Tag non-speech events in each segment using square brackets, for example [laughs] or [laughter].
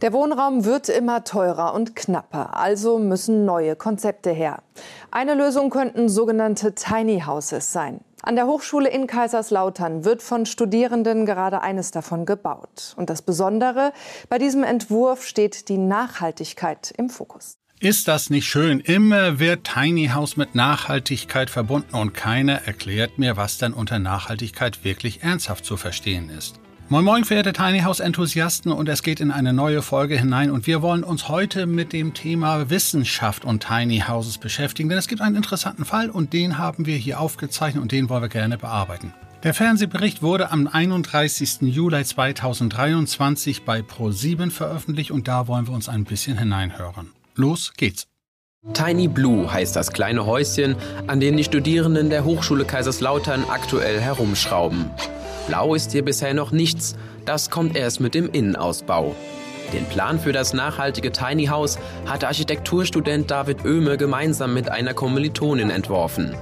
Der Wohnraum wird immer teurer und knapper, also müssen neue Konzepte her. Eine Lösung könnten sogenannte Tiny Houses sein. An der Hochschule in Kaiserslautern wird von Studierenden gerade eines davon gebaut. Und das Besondere, bei diesem Entwurf steht die Nachhaltigkeit im Fokus. Ist das nicht schön? Immer wird Tiny House mit Nachhaltigkeit verbunden und keiner erklärt mir, was denn unter Nachhaltigkeit wirklich ernsthaft zu verstehen ist. Moin Moin, verehrte Tiny House Enthusiasten und es geht in eine neue Folge hinein und wir wollen uns heute mit dem Thema Wissenschaft und Tiny Houses beschäftigen, denn es gibt einen interessanten Fall und den haben wir hier aufgezeichnet und den wollen wir gerne bearbeiten. Der Fernsehbericht wurde am 31. Juli 2023 bei Pro7 veröffentlicht und da wollen wir uns ein bisschen hineinhören. Los geht's. Tiny Blue heißt das kleine Häuschen, an dem die Studierenden der Hochschule Kaiserslautern aktuell herumschrauben. Blau ist hier bisher noch nichts, das kommt erst mit dem Innenausbau. Den Plan für das nachhaltige Tiny House hat Architekturstudent David Oehme gemeinsam mit einer Kommilitonin entworfen.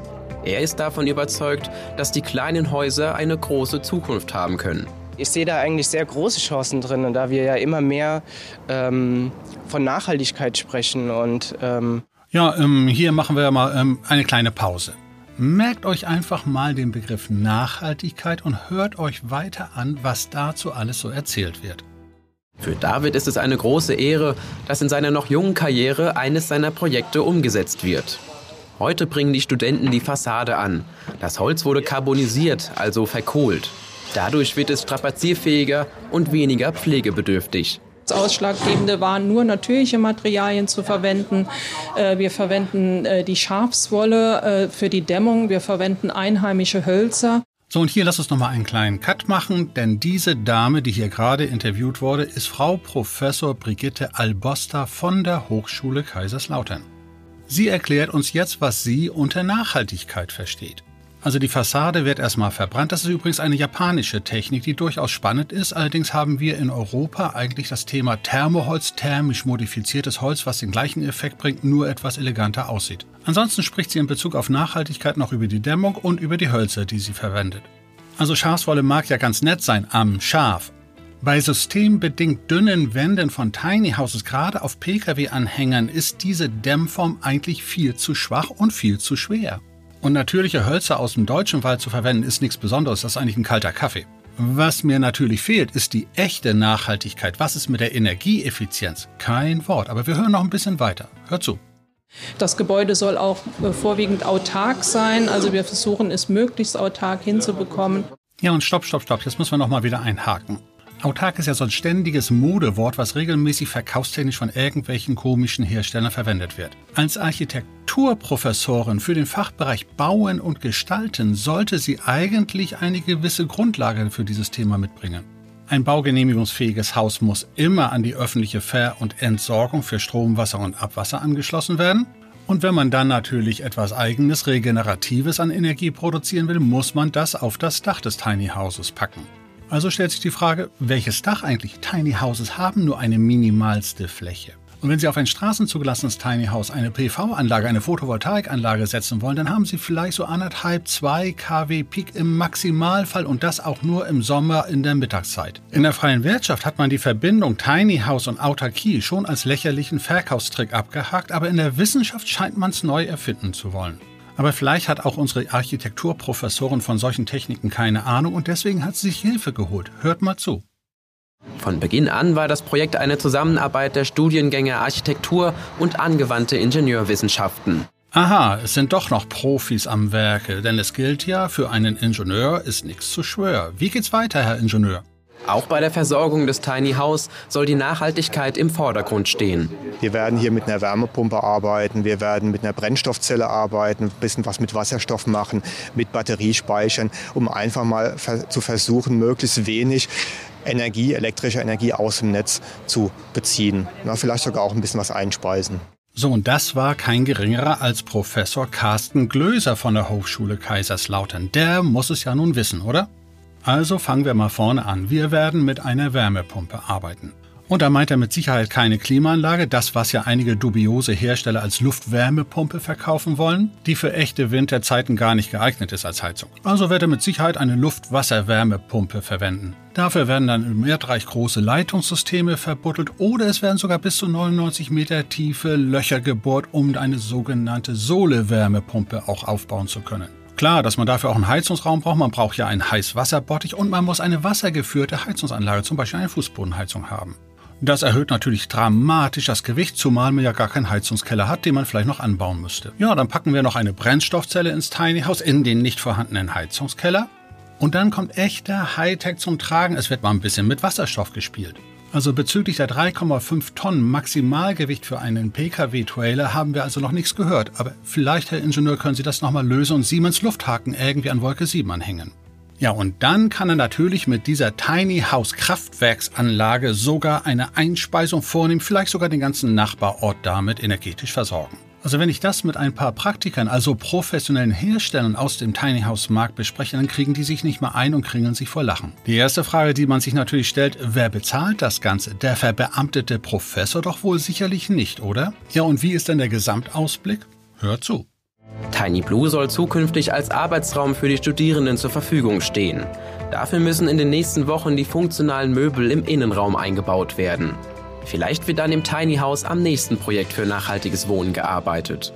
Er ist davon überzeugt, dass die kleinen Häuser eine große Zukunft haben können. Ich sehe da eigentlich sehr große Chancen drin, da wir ja immer mehr ähm, von Nachhaltigkeit sprechen. Und, ähm ja, ähm, hier machen wir mal ähm, eine kleine Pause. Merkt euch einfach mal den Begriff Nachhaltigkeit und hört euch weiter an, was dazu alles so erzählt wird. Für David ist es eine große Ehre, dass in seiner noch jungen Karriere eines seiner Projekte umgesetzt wird. Heute bringen die Studenten die Fassade an. Das Holz wurde carbonisiert, also verkohlt. Dadurch wird es strapazierfähiger und weniger pflegebedürftig. Das Ausschlaggebende waren nur natürliche Materialien zu verwenden. Äh, wir verwenden äh, die Schafswolle äh, für die Dämmung. Wir verwenden einheimische Hölzer. So, und hier lass uns nochmal einen kleinen Cut machen, denn diese Dame, die hier gerade interviewt wurde, ist Frau Professor Brigitte Albosta von der Hochschule Kaiserslautern. Sie erklärt uns jetzt, was sie unter Nachhaltigkeit versteht. Also die Fassade wird erstmal verbrannt. Das ist übrigens eine japanische Technik, die durchaus spannend ist. Allerdings haben wir in Europa eigentlich das Thema Thermoholz, thermisch modifiziertes Holz, was den gleichen Effekt bringt, nur etwas eleganter aussieht. Ansonsten spricht sie in Bezug auf Nachhaltigkeit noch über die Dämmung und über die Hölzer, die sie verwendet. Also Schafswolle mag ja ganz nett sein am Schaf. Bei systembedingt dünnen Wänden von Tiny Houses, gerade auf Pkw-Anhängern, ist diese Dämmform eigentlich viel zu schwach und viel zu schwer. Und natürliche Hölzer aus dem deutschen Wald zu verwenden, ist nichts Besonderes. Das ist eigentlich ein kalter Kaffee. Was mir natürlich fehlt, ist die echte Nachhaltigkeit. Was ist mit der Energieeffizienz? Kein Wort. Aber wir hören noch ein bisschen weiter. Hört zu. Das Gebäude soll auch äh, vorwiegend autark sein. Also wir versuchen es möglichst autark hinzubekommen. Ja, und stopp, stopp, stopp. Jetzt müssen wir noch mal wieder einhaken. Autark ist ja so ein ständiges Modewort, was regelmäßig verkaufstechnisch von irgendwelchen komischen Herstellern verwendet wird. Als Architekturprofessorin für den Fachbereich Bauen und Gestalten sollte sie eigentlich eine gewisse Grundlage für dieses Thema mitbringen. Ein baugenehmigungsfähiges Haus muss immer an die öffentliche Ver- und Entsorgung für Strom, Wasser und Abwasser angeschlossen werden. Und wenn man dann natürlich etwas eigenes, regeneratives an Energie produzieren will, muss man das auf das Dach des Tiny Houses packen. Also stellt sich die Frage, welches Dach eigentlich? Tiny Houses haben nur eine minimalste Fläche. Und wenn Sie auf ein straßenzugelassenes Tiny House eine PV-Anlage, eine Photovoltaikanlage setzen wollen, dann haben Sie vielleicht so anderthalb, zwei kW Peak im Maximalfall und das auch nur im Sommer in der Mittagszeit. In der freien Wirtschaft hat man die Verbindung Tiny House und Autarkie schon als lächerlichen Verkaufstrick abgehakt, aber in der Wissenschaft scheint man es neu erfinden zu wollen. Aber vielleicht hat auch unsere Architekturprofessorin von solchen Techniken keine Ahnung und deswegen hat sie sich Hilfe geholt. Hört mal zu. Von Beginn an war das Projekt eine Zusammenarbeit der Studiengänge Architektur und angewandte Ingenieurwissenschaften. Aha, es sind doch noch Profis am Werke, denn es gilt ja, für einen Ingenieur ist nichts zu schwör. Wie geht's weiter, Herr Ingenieur? Auch bei der Versorgung des Tiny House soll die Nachhaltigkeit im Vordergrund stehen. Wir werden hier mit einer Wärmepumpe arbeiten, wir werden mit einer Brennstoffzelle arbeiten, ein bisschen was mit Wasserstoff machen, mit Batteriespeichern, um einfach mal zu versuchen, möglichst wenig Energie, elektrische Energie aus dem Netz zu beziehen. Na, vielleicht sogar auch ein bisschen was einspeisen. So, und das war kein geringerer als Professor Carsten Glöser von der Hochschule Kaiserslautern. Der muss es ja nun wissen, oder? Also fangen wir mal vorne an. Wir werden mit einer Wärmepumpe arbeiten. Und da meint er mit Sicherheit keine Klimaanlage, das was ja einige dubiose Hersteller als Luftwärmepumpe verkaufen wollen, die für echte Winterzeiten gar nicht geeignet ist als Heizung. Also wird er mit Sicherheit eine Luftwasserwärmepumpe verwenden. Dafür werden dann im Erdreich große Leitungssysteme verbuddelt oder es werden sogar bis zu 99 Meter tiefe Löcher gebohrt, um eine sogenannte Sohlewärmepumpe auch aufbauen zu können. Klar, dass man dafür auch einen Heizungsraum braucht. Man braucht ja einen Heißwasserbottich und man muss eine wassergeführte Heizungsanlage, zum Beispiel eine Fußbodenheizung haben. Das erhöht natürlich dramatisch das Gewicht, zumal man ja gar keinen Heizungskeller hat, den man vielleicht noch anbauen müsste. Ja, dann packen wir noch eine Brennstoffzelle ins Tiny House in den nicht vorhandenen Heizungskeller. Und dann kommt echter Hightech zum Tragen. Es wird mal ein bisschen mit Wasserstoff gespielt. Also bezüglich der 3,5 Tonnen Maximalgewicht für einen Pkw-Trailer haben wir also noch nichts gehört. Aber vielleicht, Herr Ingenieur, können Sie das nochmal lösen und Siemens Lufthaken irgendwie an Wolke 7 anhängen. Ja, und dann kann er natürlich mit dieser Tiny House Kraftwerksanlage sogar eine Einspeisung vornehmen, vielleicht sogar den ganzen Nachbarort damit energetisch versorgen. Also wenn ich das mit ein paar Praktikern, also professionellen Herstellern aus dem Tiny House Markt bespreche, dann kriegen die sich nicht mal ein und kringeln sich vor Lachen. Die erste Frage, die man sich natürlich stellt, wer bezahlt das Ganze? Der verbeamtete Professor doch wohl sicherlich nicht, oder? Ja, und wie ist denn der Gesamtausblick? Hört zu. Tiny Blue soll zukünftig als Arbeitsraum für die Studierenden zur Verfügung stehen. Dafür müssen in den nächsten Wochen die funktionalen Möbel im Innenraum eingebaut werden. Vielleicht wird dann im Tiny House am nächsten Projekt für nachhaltiges Wohnen gearbeitet.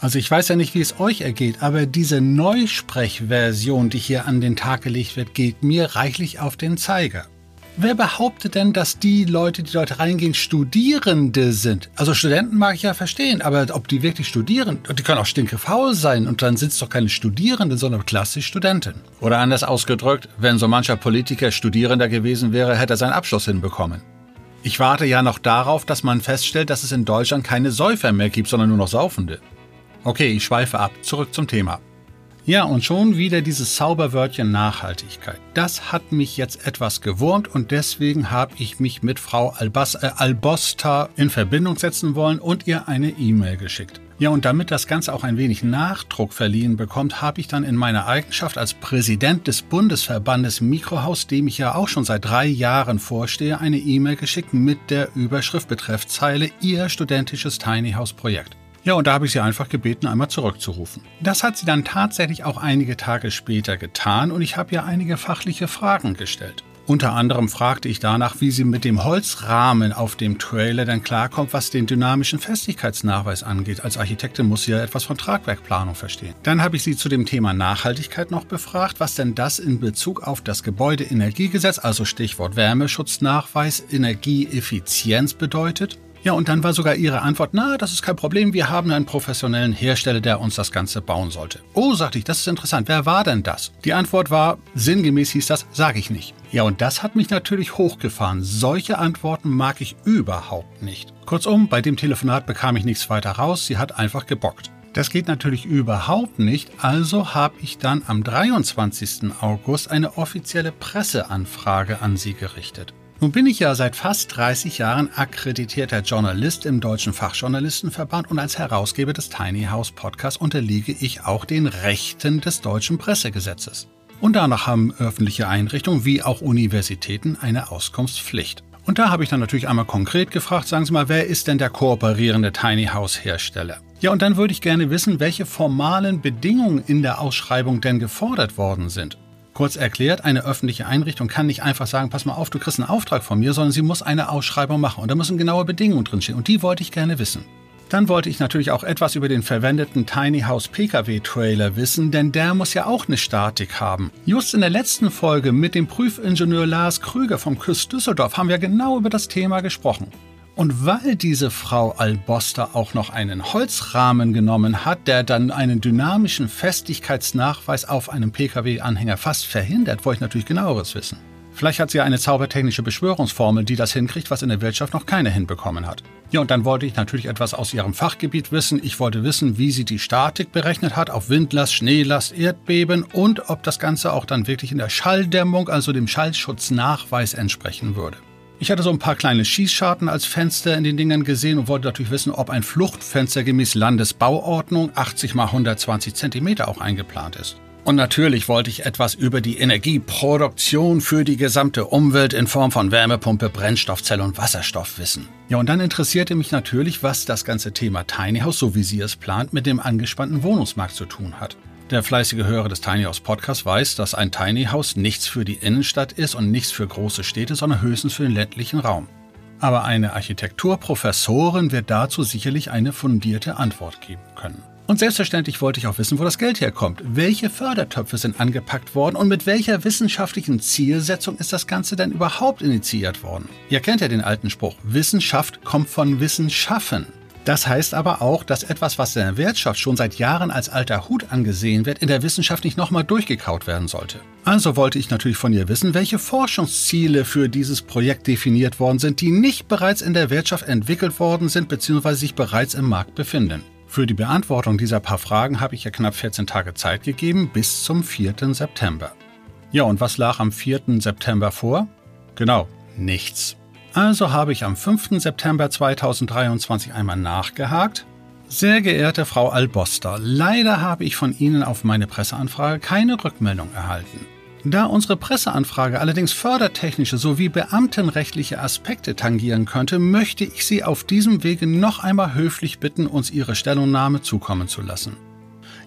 Also ich weiß ja nicht, wie es euch ergeht, aber diese Neusprechversion, die hier an den Tag gelegt wird, geht mir reichlich auf den Zeiger. Wer behauptet denn, dass die Leute, die dort reingehen, Studierende sind? Also Studenten mag ich ja verstehen, aber ob die wirklich studieren, die können auch stinkefaul sein und dann sind es doch keine Studierenden, sondern klassisch Studenten. Oder anders ausgedrückt, wenn so mancher Politiker Studierender gewesen wäre, hätte er seinen Abschluss hinbekommen. Ich warte ja noch darauf, dass man feststellt, dass es in Deutschland keine Säufer mehr gibt, sondern nur noch Saufende. Okay, ich schweife ab. Zurück zum Thema. Ja, und schon wieder dieses Zauberwörtchen Nachhaltigkeit. Das hat mich jetzt etwas gewurmt und deswegen habe ich mich mit Frau Albas, äh, Albosta in Verbindung setzen wollen und ihr eine E-Mail geschickt. Ja, und damit das Ganze auch ein wenig Nachdruck verliehen bekommt, habe ich dann in meiner Eigenschaft als Präsident des Bundesverbandes Mikrohaus, dem ich ja auch schon seit drei Jahren vorstehe, eine E-Mail geschickt mit der Überschrift Betreffzeile Ihr studentisches Tiny House Projekt. Ja, und da habe ich sie einfach gebeten, einmal zurückzurufen. Das hat sie dann tatsächlich auch einige Tage später getan und ich habe ihr einige fachliche Fragen gestellt. Unter anderem fragte ich danach, wie sie mit dem Holzrahmen auf dem Trailer dann klarkommt, was den dynamischen Festigkeitsnachweis angeht. Als Architektin muss sie ja etwas von Tragwerkplanung verstehen. Dann habe ich sie zu dem Thema Nachhaltigkeit noch befragt, was denn das in Bezug auf das Gebäudeenergiegesetz, also Stichwort Wärmeschutznachweis, Energieeffizienz bedeutet. Ja, und dann war sogar ihre Antwort, na, das ist kein Problem, wir haben einen professionellen Hersteller, der uns das Ganze bauen sollte. Oh, sagte ich, das ist interessant, wer war denn das? Die Antwort war, sinngemäß hieß das, sage ich nicht. Ja, und das hat mich natürlich hochgefahren. Solche Antworten mag ich überhaupt nicht. Kurzum, bei dem Telefonat bekam ich nichts weiter raus, sie hat einfach gebockt. Das geht natürlich überhaupt nicht, also habe ich dann am 23. August eine offizielle Presseanfrage an sie gerichtet. Nun bin ich ja seit fast 30 Jahren akkreditierter Journalist im Deutschen Fachjournalistenverband und als Herausgeber des Tiny House Podcasts unterliege ich auch den Rechten des deutschen Pressegesetzes. Und danach haben öffentliche Einrichtungen wie auch Universitäten eine Auskunftspflicht. Und da habe ich dann natürlich einmal konkret gefragt, sagen Sie mal, wer ist denn der kooperierende Tiny House Hersteller? Ja, und dann würde ich gerne wissen, welche formalen Bedingungen in der Ausschreibung denn gefordert worden sind. Kurz erklärt, eine öffentliche Einrichtung kann nicht einfach sagen, pass mal auf, du kriegst einen Auftrag von mir, sondern sie muss eine Ausschreibung machen. Und da müssen genaue Bedingungen drinstehen. Und die wollte ich gerne wissen. Dann wollte ich natürlich auch etwas über den verwendeten Tiny House Pkw Trailer wissen, denn der muss ja auch eine Statik haben. Just in der letzten Folge mit dem Prüfingenieur Lars Krüger vom Küst Düsseldorf haben wir genau über das Thema gesprochen. Und weil diese Frau Alboster auch noch einen Holzrahmen genommen hat, der dann einen dynamischen Festigkeitsnachweis auf einem Pkw-Anhänger fast verhindert, wollte ich natürlich genaueres wissen. Vielleicht hat sie eine zaubertechnische Beschwörungsformel, die das hinkriegt, was in der Wirtschaft noch keiner hinbekommen hat. Ja, und dann wollte ich natürlich etwas aus ihrem Fachgebiet wissen. Ich wollte wissen, wie sie die Statik berechnet hat auf Windlast, Schneelast, Erdbeben und ob das Ganze auch dann wirklich in der Schalldämmung, also dem Schallschutznachweis entsprechen würde. Ich hatte so ein paar kleine Schießscharten als Fenster in den Dingern gesehen und wollte natürlich wissen, ob ein Fluchtfenster gemäß Landesbauordnung 80 x 120 cm auch eingeplant ist. Und natürlich wollte ich etwas über die Energieproduktion für die gesamte Umwelt in Form von Wärmepumpe, Brennstoffzelle und Wasserstoff wissen. Ja, und dann interessierte mich natürlich, was das ganze Thema Tiny House, so wie sie es plant, mit dem angespannten Wohnungsmarkt zu tun hat. Der fleißige Hörer des Tiny House Podcasts weiß, dass ein Tiny House nichts für die Innenstadt ist und nichts für große Städte, sondern höchstens für den ländlichen Raum. Aber eine Architekturprofessorin wird dazu sicherlich eine fundierte Antwort geben können. Und selbstverständlich wollte ich auch wissen, wo das Geld herkommt. Welche Fördertöpfe sind angepackt worden und mit welcher wissenschaftlichen Zielsetzung ist das Ganze denn überhaupt initiiert worden? Ihr kennt ja den alten Spruch, Wissenschaft kommt von Wissenschaffen. Das heißt aber auch, dass etwas, was in der Wirtschaft schon seit Jahren als alter Hut angesehen wird, in der Wissenschaft nicht nochmal durchgekaut werden sollte. Also wollte ich natürlich von ihr wissen, welche Forschungsziele für dieses Projekt definiert worden sind, die nicht bereits in der Wirtschaft entwickelt worden sind bzw. sich bereits im Markt befinden. Für die Beantwortung dieser paar Fragen habe ich ja knapp 14 Tage Zeit gegeben, bis zum 4. September. Ja, und was lag am 4. September vor? Genau, nichts. Also habe ich am 5. September 2023 einmal nachgehakt. Sehr geehrte Frau Alboster, leider habe ich von Ihnen auf meine Presseanfrage keine Rückmeldung erhalten. Da unsere Presseanfrage allerdings fördertechnische sowie beamtenrechtliche Aspekte tangieren könnte, möchte ich Sie auf diesem Wege noch einmal höflich bitten, uns Ihre Stellungnahme zukommen zu lassen.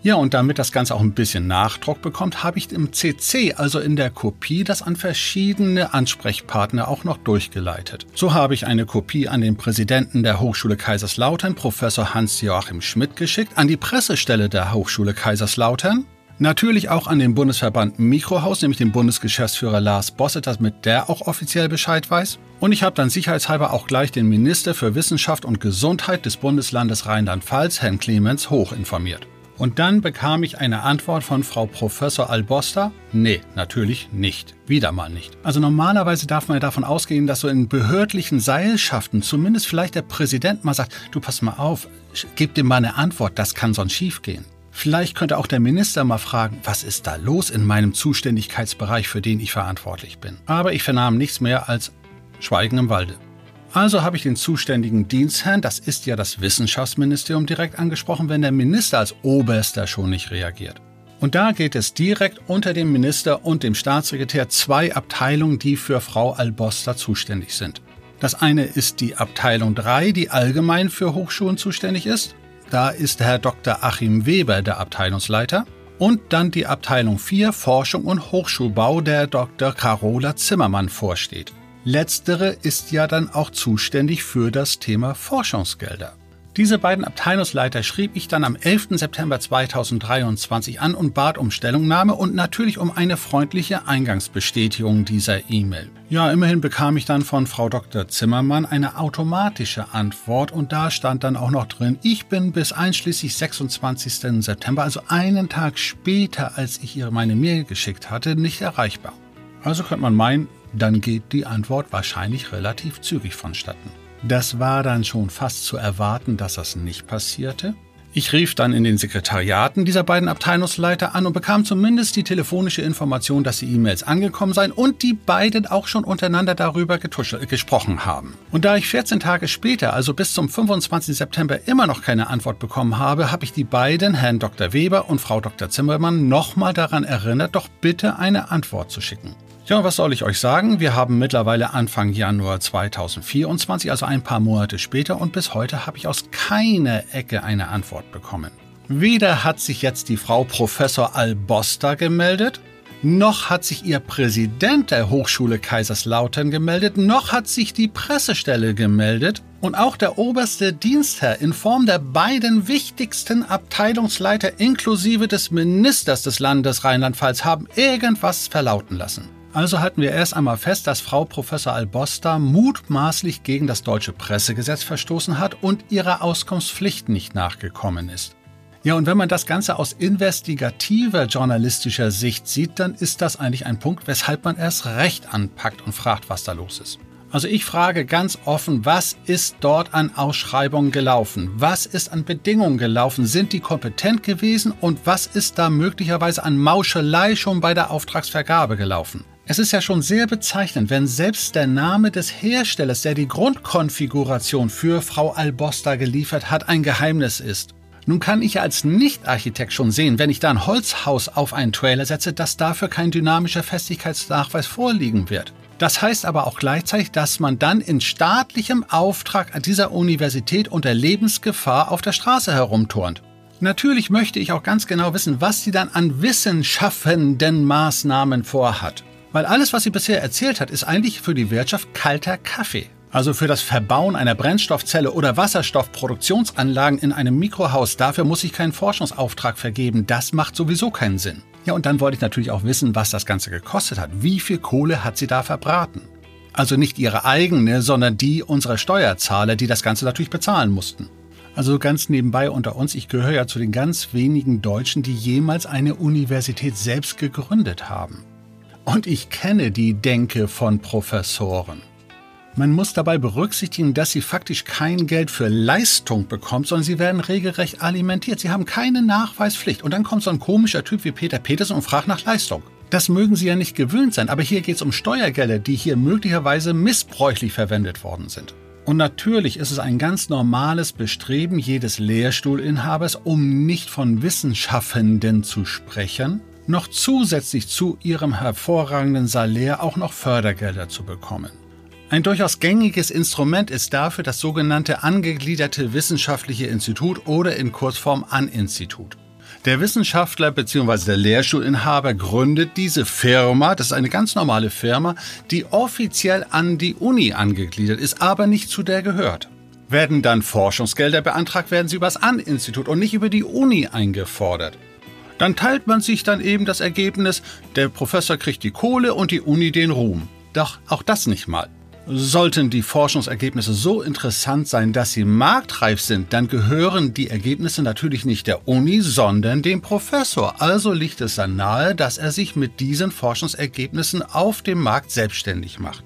Ja, und damit das Ganze auch ein bisschen Nachdruck bekommt, habe ich im CC, also in der Kopie, das an verschiedene Ansprechpartner auch noch durchgeleitet. So habe ich eine Kopie an den Präsidenten der Hochschule Kaiserslautern, Professor Hans-Joachim Schmidt, geschickt, an die Pressestelle der Hochschule Kaiserslautern, Natürlich auch an den Bundesverband Mikrohaus, nämlich den Bundesgeschäftsführer Lars Bosset, damit der auch offiziell Bescheid weiß. Und ich habe dann sicherheitshalber auch gleich den Minister für Wissenschaft und Gesundheit des Bundeslandes Rheinland-Pfalz, Herrn Clemens, hoch informiert. Und dann bekam ich eine Antwort von Frau Professor Albosta. Nee, natürlich nicht. Wieder mal nicht. Also normalerweise darf man ja davon ausgehen, dass so in behördlichen Seilschaften zumindest vielleicht der Präsident mal sagt, du pass mal auf, gib dir mal eine Antwort, das kann sonst schiefgehen. Vielleicht könnte auch der Minister mal fragen, was ist da los in meinem Zuständigkeitsbereich, für den ich verantwortlich bin. Aber ich vernahm nichts mehr als Schweigen im Walde. Also habe ich den zuständigen Dienstherrn, das ist ja das Wissenschaftsministerium, direkt angesprochen, wenn der Minister als Oberster schon nicht reagiert. Und da geht es direkt unter dem Minister und dem Staatssekretär zwei Abteilungen, die für Frau Alboster zuständig sind. Das eine ist die Abteilung 3, die allgemein für Hochschulen zuständig ist. Da ist Herr Dr. Achim Weber der Abteilungsleiter. Und dann die Abteilung 4 Forschung und Hochschulbau, der Dr. Carola Zimmermann vorsteht. Letztere ist ja dann auch zuständig für das Thema Forschungsgelder. Diese beiden Abteilungsleiter schrieb ich dann am 11. September 2023 an und bat um Stellungnahme und natürlich um eine freundliche Eingangsbestätigung dieser E-Mail. Ja, immerhin bekam ich dann von Frau Dr. Zimmermann eine automatische Antwort und da stand dann auch noch drin, ich bin bis einschließlich 26. September, also einen Tag später, als ich ihr meine Mail geschickt hatte, nicht erreichbar. Also könnte man meinen, dann geht die Antwort wahrscheinlich relativ zügig vonstatten. Das war dann schon fast zu erwarten, dass das nicht passierte. Ich rief dann in den Sekretariaten dieser beiden Abteilungsleiter an und bekam zumindest die telefonische Information, dass die E-Mails angekommen seien und die beiden auch schon untereinander darüber gesprochen haben. Und da ich 14 Tage später, also bis zum 25. September, immer noch keine Antwort bekommen habe, habe ich die beiden, Herrn Dr. Weber und Frau Dr. Zimmermann, nochmal daran erinnert, doch bitte eine Antwort zu schicken. Ja, was soll ich euch sagen? Wir haben mittlerweile Anfang Januar 2024, also ein paar Monate später, und bis heute habe ich aus keiner Ecke eine Antwort bekommen. Weder hat sich jetzt die Frau Professor Albosta gemeldet, noch hat sich ihr Präsident der Hochschule Kaiserslautern gemeldet, noch hat sich die Pressestelle gemeldet und auch der oberste Dienstherr in Form der beiden wichtigsten Abteilungsleiter inklusive des Ministers des Landes Rheinland-Pfalz haben irgendwas verlauten lassen. Also halten wir erst einmal fest, dass Frau Professor Albosta mutmaßlich gegen das deutsche Pressegesetz verstoßen hat und ihrer Auskunftspflicht nicht nachgekommen ist. Ja, und wenn man das Ganze aus investigativer journalistischer Sicht sieht, dann ist das eigentlich ein Punkt, weshalb man erst recht anpackt und fragt, was da los ist. Also ich frage ganz offen, was ist dort an Ausschreibungen gelaufen? Was ist an Bedingungen gelaufen? Sind die kompetent gewesen? Und was ist da möglicherweise an Mauschelei schon bei der Auftragsvergabe gelaufen? Es ist ja schon sehr bezeichnend, wenn selbst der Name des Herstellers, der die Grundkonfiguration für Frau Albosta geliefert hat, ein Geheimnis ist. Nun kann ich als Nicht-Architekt schon sehen, wenn ich da ein Holzhaus auf einen Trailer setze, dass dafür kein dynamischer Festigkeitsnachweis vorliegen wird. Das heißt aber auch gleichzeitig, dass man dann in staatlichem Auftrag an dieser Universität unter Lebensgefahr auf der Straße herumturnt. Natürlich möchte ich auch ganz genau wissen, was sie dann an wissenschaftenden Maßnahmen vorhat. Weil alles, was sie bisher erzählt hat, ist eigentlich für die Wirtschaft kalter Kaffee. Also für das Verbauen einer Brennstoffzelle oder Wasserstoffproduktionsanlagen in einem Mikrohaus, dafür muss ich keinen Forschungsauftrag vergeben. Das macht sowieso keinen Sinn. Ja, und dann wollte ich natürlich auch wissen, was das Ganze gekostet hat. Wie viel Kohle hat sie da verbraten? Also nicht ihre eigene, sondern die unserer Steuerzahler, die das Ganze natürlich bezahlen mussten. Also ganz nebenbei unter uns, ich gehöre ja zu den ganz wenigen Deutschen, die jemals eine Universität selbst gegründet haben. Und ich kenne die Denke von Professoren. Man muss dabei berücksichtigen, dass sie faktisch kein Geld für Leistung bekommt, sondern sie werden regelrecht alimentiert. Sie haben keine Nachweispflicht. Und dann kommt so ein komischer Typ wie Peter Petersen und fragt nach Leistung. Das mögen Sie ja nicht gewöhnt sein, aber hier geht es um Steuergelder, die hier möglicherweise missbräuchlich verwendet worden sind. Und natürlich ist es ein ganz normales Bestreben jedes Lehrstuhlinhabers, um nicht von Wissenschaftenden zu sprechen, noch zusätzlich zu ihrem hervorragenden Salär auch noch Fördergelder zu bekommen. Ein durchaus gängiges Instrument ist dafür das sogenannte angegliederte wissenschaftliche Institut oder in Kurzform AN-Institut. Der Wissenschaftler bzw. der Lehrstuhlinhaber gründet diese Firma, das ist eine ganz normale Firma, die offiziell an die Uni angegliedert ist, aber nicht zu der gehört. Werden dann Forschungsgelder beantragt, werden sie über das AN-Institut und nicht über die Uni eingefordert. Dann teilt man sich dann eben das Ergebnis, der Professor kriegt die Kohle und die Uni den Ruhm. Doch auch das nicht mal. Sollten die Forschungsergebnisse so interessant sein, dass sie marktreif sind, dann gehören die Ergebnisse natürlich nicht der Uni, sondern dem Professor. Also liegt es dann nahe, dass er sich mit diesen Forschungsergebnissen auf dem Markt selbstständig macht.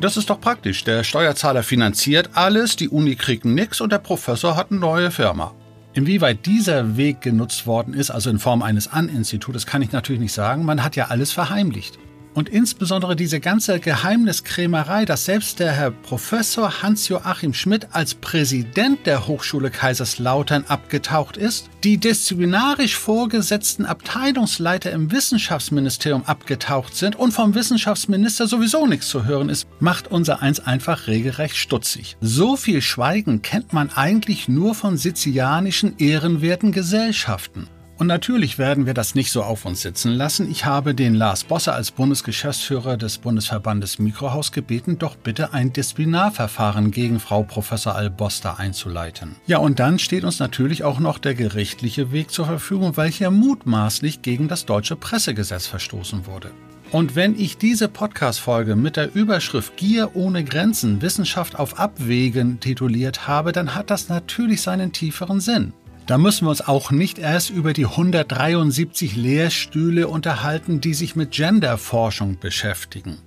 Das ist doch praktisch. Der Steuerzahler finanziert alles, die Uni kriegt nichts und der Professor hat eine neue Firma. Inwieweit dieser Weg genutzt worden ist, also in Form eines An-Institutes, kann ich natürlich nicht sagen. Man hat ja alles verheimlicht. Und insbesondere diese ganze Geheimniskrämerei, dass selbst der Herr Professor Hans-Joachim Schmidt als Präsident der Hochschule Kaiserslautern abgetaucht ist, die disziplinarisch vorgesetzten Abteilungsleiter im Wissenschaftsministerium abgetaucht sind und vom Wissenschaftsminister sowieso nichts zu hören ist, macht unser Eins einfach regelrecht stutzig. So viel Schweigen kennt man eigentlich nur von sizilianischen ehrenwerten Gesellschaften. Und natürlich werden wir das nicht so auf uns sitzen lassen. Ich habe den Lars Bosse als Bundesgeschäftsführer des Bundesverbandes Mikrohaus gebeten, doch bitte ein Disziplinarverfahren gegen Frau Professor Albosta einzuleiten. Ja, und dann steht uns natürlich auch noch der gerichtliche Weg zur Verfügung, welcher mutmaßlich gegen das deutsche Pressegesetz verstoßen wurde. Und wenn ich diese Podcast-Folge mit der Überschrift Gier ohne Grenzen, Wissenschaft auf Abwägen tituliert habe, dann hat das natürlich seinen tieferen Sinn. Da müssen wir uns auch nicht erst über die 173 Lehrstühle unterhalten, die sich mit Genderforschung beschäftigen.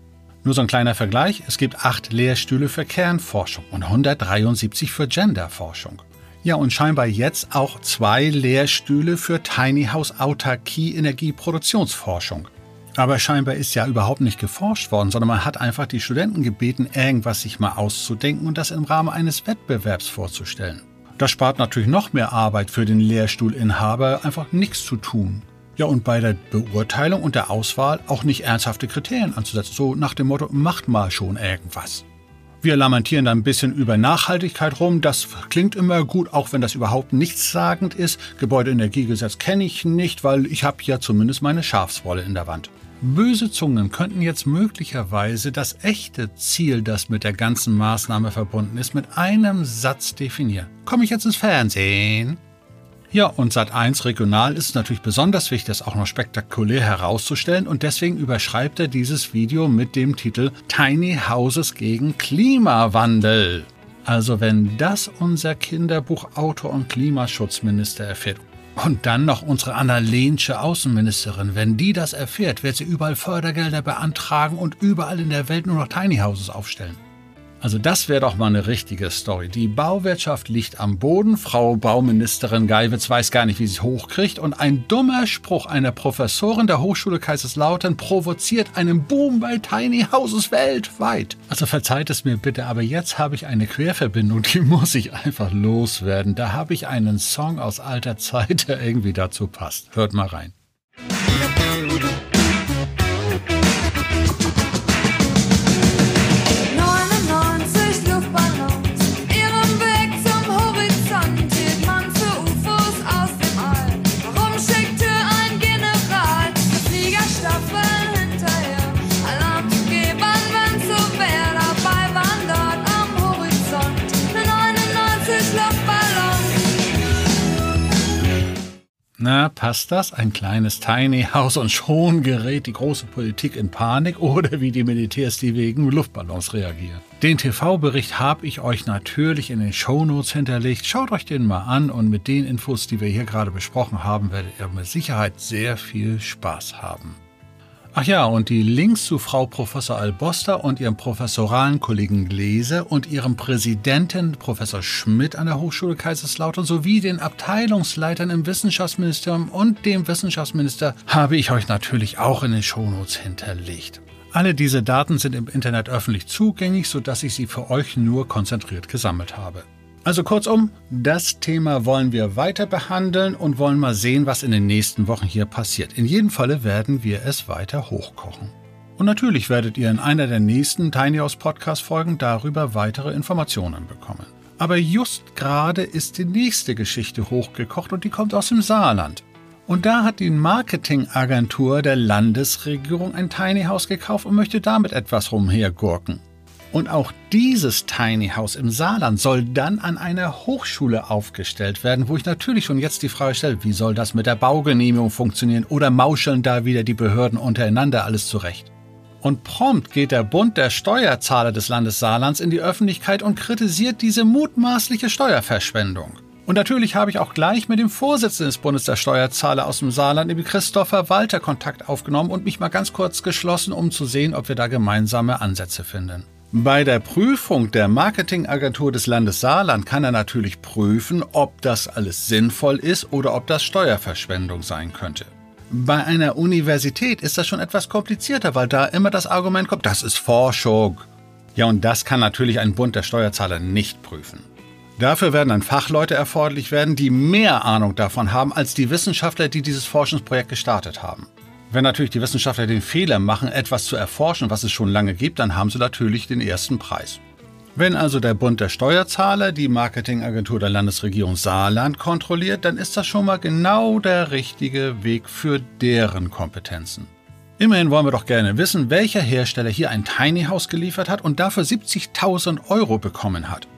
Nur so ein kleiner Vergleich, es gibt acht Lehrstühle für Kernforschung und 173 für Genderforschung. Ja, und scheinbar jetzt auch zwei Lehrstühle für Tiny House Autarkie Energieproduktionsforschung. Aber scheinbar ist ja überhaupt nicht geforscht worden, sondern man hat einfach die Studenten gebeten, irgendwas sich mal auszudenken und das im Rahmen eines Wettbewerbs vorzustellen. Das spart natürlich noch mehr Arbeit für den Lehrstuhlinhaber, einfach nichts zu tun. Ja, und bei der Beurteilung und der Auswahl auch nicht ernsthafte Kriterien anzusetzen, so nach dem Motto, macht mal schon irgendwas. Wir lamentieren da ein bisschen über Nachhaltigkeit rum. Das klingt immer gut, auch wenn das überhaupt nichtssagend ist. Gebäudeenergiegesetz kenne ich nicht, weil ich habe ja zumindest meine Schafswolle in der Wand. Böse Zungen könnten jetzt möglicherweise das echte Ziel, das mit der ganzen Maßnahme verbunden ist, mit einem Satz definieren. Komme ich jetzt ins Fernsehen? Ja, und Sat 1 regional ist es natürlich besonders wichtig, das auch noch spektakulär herauszustellen und deswegen überschreibt er dieses Video mit dem Titel Tiny Houses gegen Klimawandel. Also wenn das unser Kinderbuchautor und Klimaschutzminister erfährt, Und dann noch unsere Annalensche Außenministerin. Wenn die das erfährt, wird sie überall Fördergelder beantragen und überall in der Welt nur noch Tiny Houses aufstellen. Also das wäre doch mal eine richtige Story. Die Bauwirtschaft liegt am Boden, Frau Bauministerin Geiwitz weiß gar nicht, wie sie es hochkriegt und ein dummer Spruch einer Professorin der Hochschule Kaiserslautern provoziert einen Boom bei Tiny Houses weltweit. Also verzeiht es mir bitte, aber jetzt habe ich eine Querverbindung, die [laughs] muss ich einfach loswerden. Da habe ich einen Song aus alter Zeit, der irgendwie dazu passt. Hört mal rein. Na, passt das? Ein kleines Tiny House und schon gerät die große Politik in Panik oder wie die Militärs, die wegen Luftballons reagieren. Den TV-Bericht habe ich euch natürlich in den Shownotes hinterlegt. Schaut euch den mal an und mit den Infos, die wir hier gerade besprochen haben, werdet ihr mit Sicherheit sehr viel Spaß haben. Ach ja, und die Links zu Frau Professor Alboster und ihrem professoralen Kollegen Gläse und ihrem Präsidenten Professor Schmidt an der Hochschule Kaiserslautern sowie den Abteilungsleitern im Wissenschaftsministerium und dem Wissenschaftsminister habe ich euch natürlich auch in den Shownotes hinterlegt. Alle diese Daten sind im Internet öffentlich zugänglich, sodass ich sie für euch nur konzentriert gesammelt habe. Also kurzum, das Thema wollen wir weiter behandeln und wollen mal sehen, was in den nächsten Wochen hier passiert. In jedem Falle werden wir es weiter hochkochen. Und natürlich werdet ihr in einer der nächsten Tiny House Podcast Folgen darüber weitere Informationen bekommen. Aber just gerade ist die nächste Geschichte hochgekocht und die kommt aus dem Saarland. Und da hat die Marketingagentur der Landesregierung ein Tiny House gekauft und möchte damit etwas rumhergurken. Und auch dieses Tiny House im Saarland soll dann an einer Hochschule aufgestellt werden, wo ich natürlich schon jetzt die Frage stelle, wie soll das mit der Baugenehmigung funktionieren oder mauscheln da wieder die Behörden untereinander alles zurecht? Und prompt geht der Bund der Steuerzahler des Landes Saarlands in die Öffentlichkeit und kritisiert diese mutmaßliche Steuerverschwendung. Und natürlich habe ich auch gleich mit dem Vorsitzenden des Bundes der Steuerzahler aus dem Saarland, nämlich Christopher Walter, Kontakt aufgenommen und mich mal ganz kurz geschlossen, um zu sehen, ob wir da gemeinsame Ansätze finden. Bei der Prüfung der Marketingagentur des Landes Saarland kann er natürlich prüfen, ob das alles sinnvoll ist oder ob das Steuerverschwendung sein könnte. Bei einer Universität ist das schon etwas komplizierter, weil da immer das Argument kommt, das ist Forschung. Ja, und das kann natürlich ein Bund der Steuerzahler nicht prüfen. Dafür werden dann Fachleute erforderlich werden, die mehr Ahnung davon haben als die Wissenschaftler, die dieses Forschungsprojekt gestartet haben. Wenn natürlich die Wissenschaftler den Fehler machen, etwas zu erforschen, was es schon lange gibt, dann haben sie natürlich den ersten Preis. Wenn also der Bund der Steuerzahler die Marketingagentur der Landesregierung Saarland kontrolliert, dann ist das schon mal genau der richtige Weg für deren Kompetenzen. Immerhin wollen wir doch gerne wissen, welcher Hersteller hier ein Tiny House geliefert hat und dafür 70.000 Euro bekommen hat.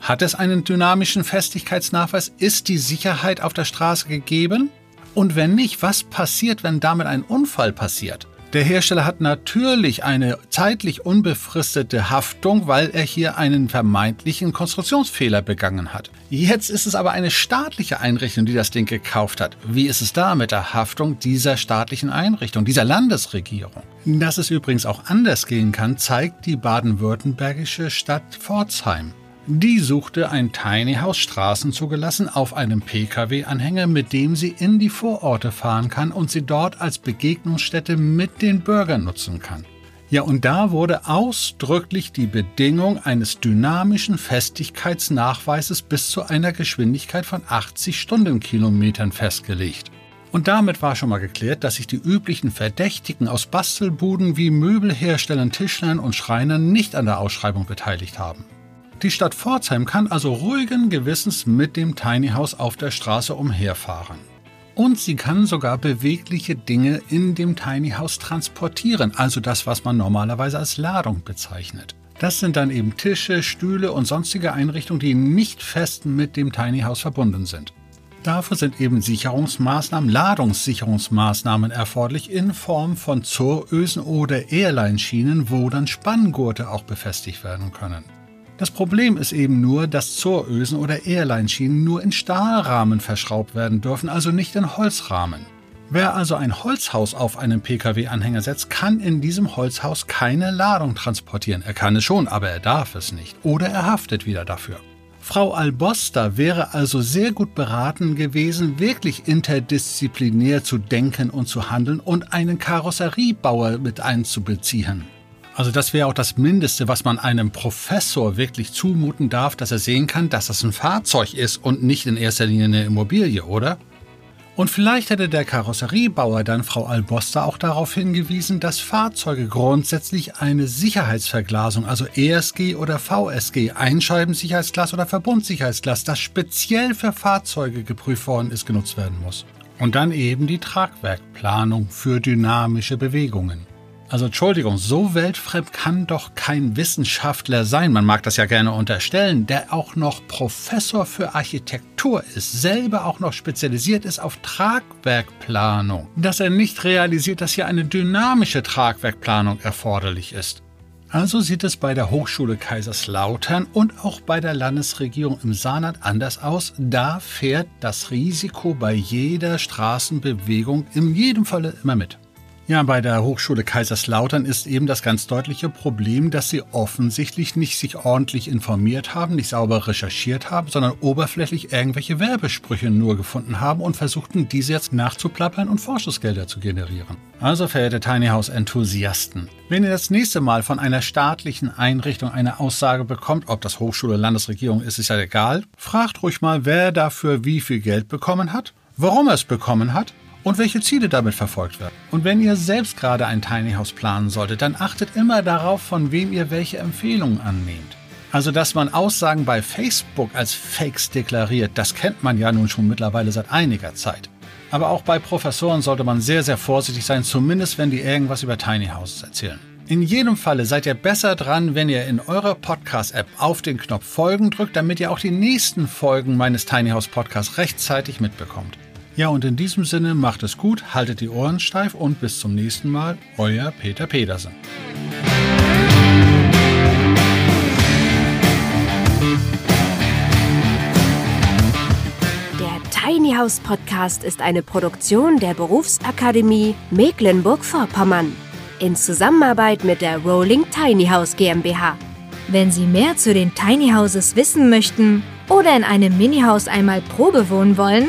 Hat es einen dynamischen Festigkeitsnachweis? Ist die Sicherheit auf der Straße gegeben? Und wenn nicht, was passiert, wenn damit ein Unfall passiert? Der Hersteller hat natürlich eine zeitlich unbefristete Haftung, weil er hier einen vermeintlichen Konstruktionsfehler begangen hat. Jetzt ist es aber eine staatliche Einrichtung, die das Ding gekauft hat. Wie ist es da mit der Haftung dieser staatlichen Einrichtung, dieser Landesregierung? Dass es übrigens auch anders gehen kann, zeigt die baden-württembergische Stadt Pforzheim. Die suchte ein Tiny House Straßen zugelassen auf einem Pkw-Anhänger, mit dem sie in die Vororte fahren kann und sie dort als Begegnungsstätte mit den Bürgern nutzen kann. Ja, und da wurde ausdrücklich die Bedingung eines dynamischen Festigkeitsnachweises bis zu einer Geschwindigkeit von 80 Stundenkilometern festgelegt. Und damit war schon mal geklärt, dass sich die üblichen Verdächtigen aus Bastelbuden wie Möbelherstellern, Tischlern und Schreinern nicht an der Ausschreibung beteiligt haben. Die Stadt Pforzheim kann also ruhigen Gewissens mit dem Tiny House auf der Straße umherfahren. Und sie kann sogar bewegliche Dinge in dem Tiny House transportieren, also das, was man normalerweise als Ladung bezeichnet. Das sind dann eben Tische, Stühle und sonstige Einrichtungen, die nicht fest mit dem Tiny House verbunden sind. Dafür sind eben Sicherungsmaßnahmen, Ladungssicherungsmaßnahmen erforderlich in Form von Zurösen oder Airline-Schienen, wo dann Spanngurte auch befestigt werden können. Das Problem ist eben nur, dass Zorösen oder Airline-Schienen nur in Stahlrahmen verschraubt werden dürfen, also nicht in Holzrahmen. Wer also ein Holzhaus auf einen Pkw-Anhänger setzt, kann in diesem Holzhaus keine Ladung transportieren. Er kann es schon, aber er darf es nicht. Oder er haftet wieder dafür. Frau Albosta wäre also sehr gut beraten gewesen, wirklich interdisziplinär zu denken und zu handeln und einen Karosseriebauer mit einzubeziehen. Also das wäre auch das Mindeste, was man einem Professor wirklich zumuten darf, dass er sehen kann, dass das ein Fahrzeug ist und nicht in erster Linie eine Immobilie, oder? Und vielleicht hätte der Karosseriebauer dann Frau Albosta auch darauf hingewiesen, dass Fahrzeuge grundsätzlich eine Sicherheitsverglasung, also ESG oder VSG, Einscheibensicherheitsglas oder Verbundsicherheitsglas, das speziell für Fahrzeuge geprüft worden ist, genutzt werden muss. Und dann eben die Tragwerkplanung für dynamische Bewegungen. Also Entschuldigung, so weltfremd kann doch kein Wissenschaftler sein, man mag das ja gerne unterstellen, der auch noch Professor für Architektur ist, selber auch noch spezialisiert ist auf Tragwerkplanung, dass er nicht realisiert, dass hier eine dynamische Tragwerkplanung erforderlich ist. Also sieht es bei der Hochschule Kaiserslautern und auch bei der Landesregierung im Saarland anders aus. Da fährt das Risiko bei jeder Straßenbewegung in jedem Falle immer mit. Ja, bei der Hochschule Kaiserslautern ist eben das ganz deutliche Problem, dass sie offensichtlich nicht sich ordentlich informiert haben, nicht sauber recherchiert haben, sondern oberflächlich irgendwelche Werbesprüche nur gefunden haben und versuchten, diese jetzt nachzuplappern und Forschungsgelder zu generieren. Also, verehrte Tiny House Enthusiasten, wenn ihr das nächste Mal von einer staatlichen Einrichtung eine Aussage bekommt, ob das Hochschule, Landesregierung ist, ist ja egal, fragt ruhig mal, wer dafür wie viel Geld bekommen hat, warum er es bekommen hat und welche Ziele damit verfolgt werden. Und wenn ihr selbst gerade ein Tiny House planen solltet, dann achtet immer darauf, von wem ihr welche Empfehlungen annehmt. Also, dass man Aussagen bei Facebook als Fakes deklariert, das kennt man ja nun schon mittlerweile seit einiger Zeit. Aber auch bei Professoren sollte man sehr, sehr vorsichtig sein, zumindest wenn die irgendwas über Tiny Houses erzählen. In jedem Falle seid ihr besser dran, wenn ihr in eurer Podcast-App auf den Knopf Folgen drückt, damit ihr auch die nächsten Folgen meines Tiny House Podcasts rechtzeitig mitbekommt. Ja, und in diesem Sinne macht es gut, haltet die Ohren steif und bis zum nächsten Mal, euer Peter Pedersen. Der Tiny House Podcast ist eine Produktion der Berufsakademie Mecklenburg-Vorpommern in Zusammenarbeit mit der Rolling Tiny House GmbH. Wenn Sie mehr zu den Tiny Houses wissen möchten oder in einem Mini-Haus einmal Probe wohnen wollen,